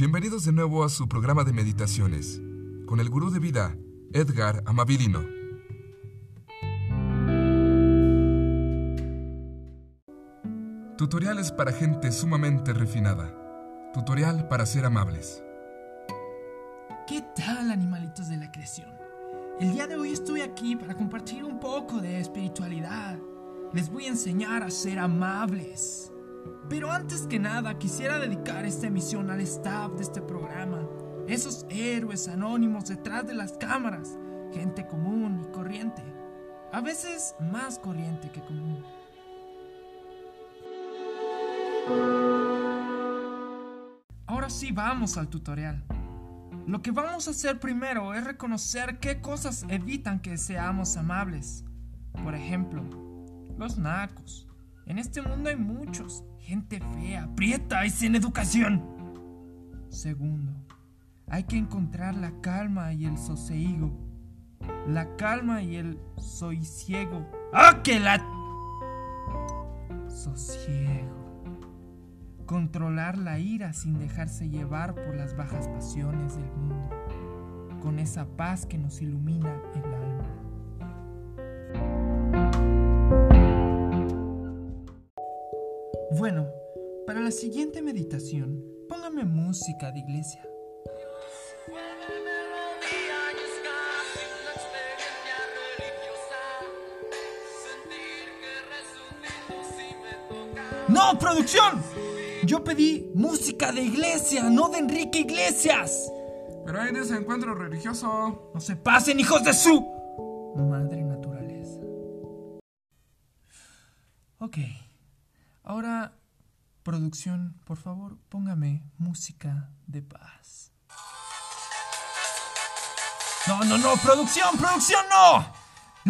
Bienvenidos de nuevo a su programa de meditaciones con el gurú de vida, Edgar Amabilino. Tutoriales para gente sumamente refinada. Tutorial para ser amables. ¿Qué tal, animalitos de la creación? El día de hoy estoy aquí para compartir un poco de espiritualidad. Les voy a enseñar a ser amables. Pero antes que nada, quisiera dedicar esta emisión al staff de este programa, esos héroes anónimos detrás de las cámaras, gente común y corriente, a veces más corriente que común. Ahora sí vamos al tutorial. Lo que vamos a hacer primero es reconocer qué cosas evitan que seamos amables. Por ejemplo, los nacos. En este mundo hay muchos. Gente fea, prieta y sin educación. Segundo, hay que encontrar la calma y el sosiego. La calma y el soy ciego. ¡Ah, que la... Sosiego. Controlar la ira sin dejarse llevar por las bajas pasiones del mundo. Con esa paz que nos ilumina el alma. Bueno, para la siguiente meditación, póngame música de iglesia. ¡No, producción! Yo pedí música de iglesia, no de Enrique Iglesias. Pero hay desencuentro religioso. No se pasen, hijos de su madre naturaleza. Ok, ahora, producción, por favor, póngame música de paz. No, no, no, producción, producción, no.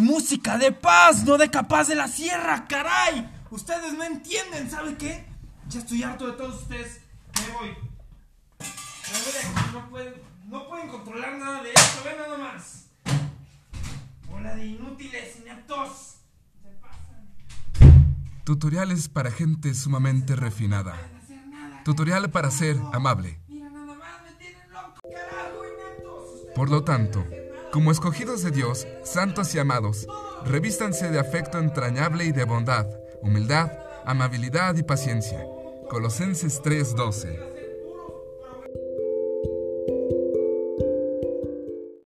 Música de paz, no de capaz de la sierra, caray. Ustedes no entienden, ¿sabe qué? Ya estoy harto de todos ustedes. Me voy. No pueden, no pueden controlar nada de esto. Ven nada más. Hola de inútiles, ineptos. Tutoriales para gente sumamente refinada. Tutorial para ser amable. Por lo tanto, como escogidos de Dios, santos y amados, revístanse de afecto entrañable y de bondad, humildad, amabilidad y paciencia. Colosenses 3:12.